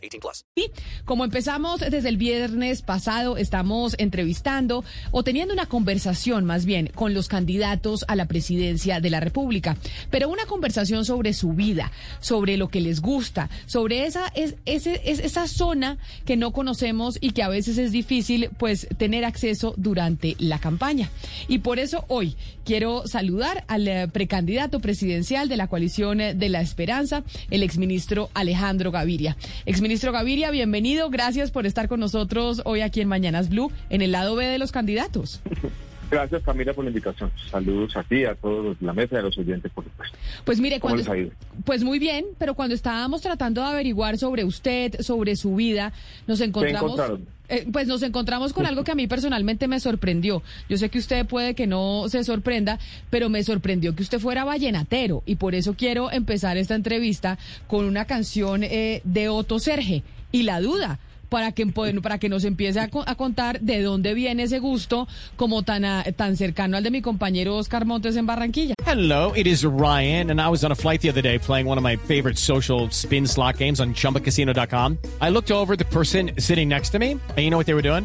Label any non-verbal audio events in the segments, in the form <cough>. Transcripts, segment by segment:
18 plus. Y como empezamos desde el viernes pasado, estamos entrevistando o teniendo una conversación más bien con los candidatos a la presidencia de la República, pero una conversación sobre su vida, sobre lo que les gusta, sobre esa es, ese, es esa zona que no conocemos y que a veces es difícil pues tener acceso durante la campaña. Y por eso hoy quiero saludar al eh, precandidato presidencial de la coalición eh, de la Esperanza, el exministro Alejandro Gaviria. Exministro Gaviria, bienvenido. Gracias por estar con nosotros hoy aquí en Mañanas Blue, en el lado B de los candidatos. <laughs> Gracias Camila por la invitación. Saludos a ti, a todos, la mesa y a los oyentes, por supuesto. Pues mire, ¿Cómo cuando les ha ido? pues muy bien, pero cuando estábamos tratando de averiguar sobre usted, sobre su vida, nos encontramos? Eh, pues nos encontramos con algo que a mí personalmente me sorprendió. Yo sé que usted puede que no se sorprenda, pero me sorprendió que usted fuera vallenatero y por eso quiero empezar esta entrevista con una canción eh, de Otto Serge y la duda para que, para que nos empiece a, co- a contar de dónde viene ese gusto como tan, a- tan cercano al de mi compañero Oscar Montes en Barranquilla. Hello, it is Ryan, and I was on a flight the other day playing one of my favorite social spin slot games on chumbacasino.com. I looked over the person sitting next to me, and you know what they were doing?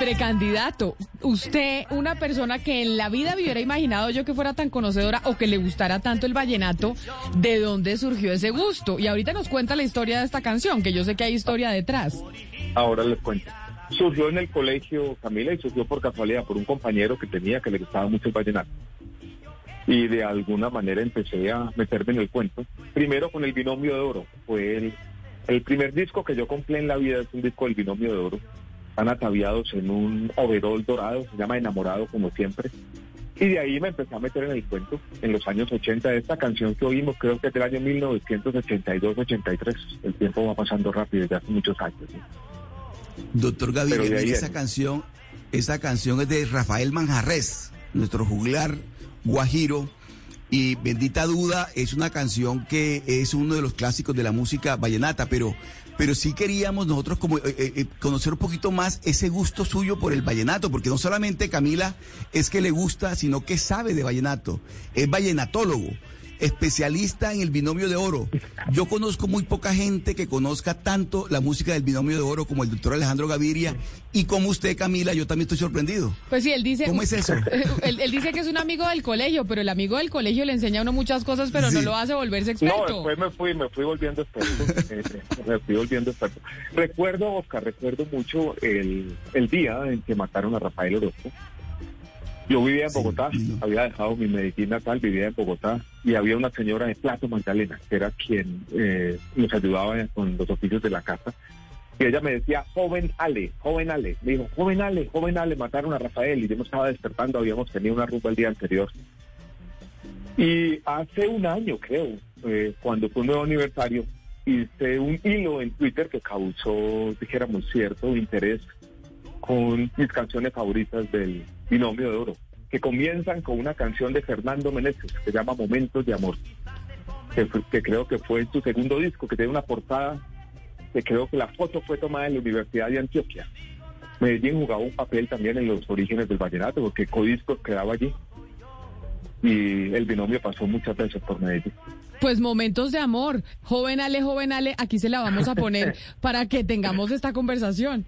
Precandidato, usted, una persona que en la vida me hubiera imaginado yo que fuera tan conocedora o que le gustara tanto el vallenato, ¿de dónde surgió ese gusto? Y ahorita nos cuenta la historia de esta canción, que yo sé que hay historia detrás. Ahora les cuento. Surgió en el colegio Camila y surgió por casualidad por un compañero que tenía que le gustaba mucho el vallenato. Y de alguna manera empecé a meterme en el cuento. Primero con el binomio de oro. Fue el, el primer disco que yo compré en la vida, es un disco del binomio de oro. Están ataviados en un overol dorado, se llama Enamorado como siempre. Y de ahí me empecé a meter en el cuento en los años 80. Esta canción que oímos creo que es del año 1982-83. El tiempo va pasando rápido, ya hace muchos años. ¿no? Doctor Gaviria, es. esa canción, esa canción es de Rafael Manjarres, nuestro juglar guajiro. Y Bendita Duda es una canción que es uno de los clásicos de la música vallenata, pero, pero sí queríamos nosotros como eh, eh, eh, conocer un poquito más ese gusto suyo por el vallenato, porque no solamente Camila es que le gusta, sino que sabe de vallenato, es vallenatólogo especialista en el binomio de oro. Yo conozco muy poca gente que conozca tanto la música del binomio de oro como el doctor Alejandro Gaviria y como usted, Camila, yo también estoy sorprendido. Pues sí, él dice... ¿Cómo es eso? <laughs> Él, él dice que es un amigo del colegio, pero el amigo del colegio le enseña a uno muchas cosas, pero no lo hace volverse No, experto. después me fui, me fui volviendo experto. <laughs> eh, me fui volviendo experto. Recuerdo, Oscar, recuerdo mucho el, el día en que mataron a Rafael Orozco. Yo vivía en Sí, Bogotá, no. había dejado mi Medellín natal, vivía en Bogotá, y había una señora de Plato Magdalena, que era quien eh, nos ayudaba con los oficios de la casa. Y ella me decía, joven Ale, joven Ale. Me dijo, joven Ale, joven Ale, mataron a Rafael. Y yo me estaba despertando, habíamos tenido una rumba el día anterior. Y hace un año, creo, eh, cuando fue un nuevo aniversario, hice un hilo en Twitter que causó, dijéramos, cierto interés con mis canciones favoritas del Binomio de Oro, que comienzan con una canción de Fernando Meneses que se llama Momentos de Amor, que, fue- que creo que fue su segundo disco, que tiene una portada que creo que la foto fue tomada en la Universidad de Antioquia. Medellín jugaba un papel también en los orígenes del vallenato, porque Codisco quedaba allí. Y el binomio pasó muchas veces por Medellín. Pues momentos de amor. Joven Ale, joven Ale, aquí se la vamos a poner <laughs> para que tengamos esta conversación.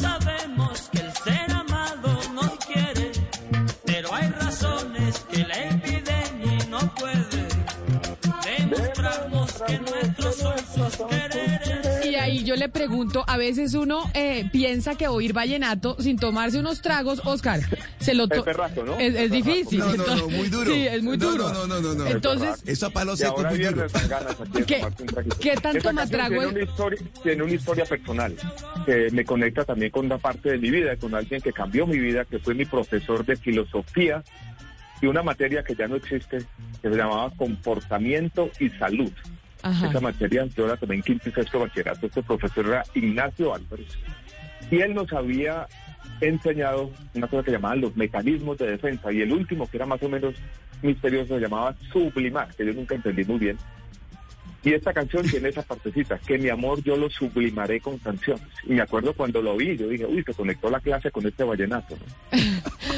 Cuando yo le pregunto, a veces uno eh, piensa que oír vallenato sin tomarse unos tragos, Oscar, se lo to- Es berraco, ¿no? Es, es difícil. No, no, no, entonces- muy duro. Sí, es muy duro. no, no, no, no. Entonces, Eso a palo seco, muy duro. ¿Qué- tomarse un traguito. qué tanto Esta más canción trago tiene es? una, historia, tiene una historia personal que me conecta también con una parte de mi vida, con alguien que cambió mi vida, que fue mi profesor de filosofía y una materia que ya no existe, que se llamaba comportamiento y salud. Ajá. Esa materia yo la tomé en quinto y sexto bachillerato. Este profesor era Ignacio Álvarez. Y él nos había enseñado una cosa que llamaban los mecanismos de defensa. Y el último, que era más o menos misterioso, se llamaba sublimar, que yo nunca entendí muy bien. Y esta canción tiene esa partecita, que mi amor yo lo sublimaré con canciones. Y me acuerdo cuando lo vi, yo dije, uy, se conectó la clase con este vallenato. ¿no?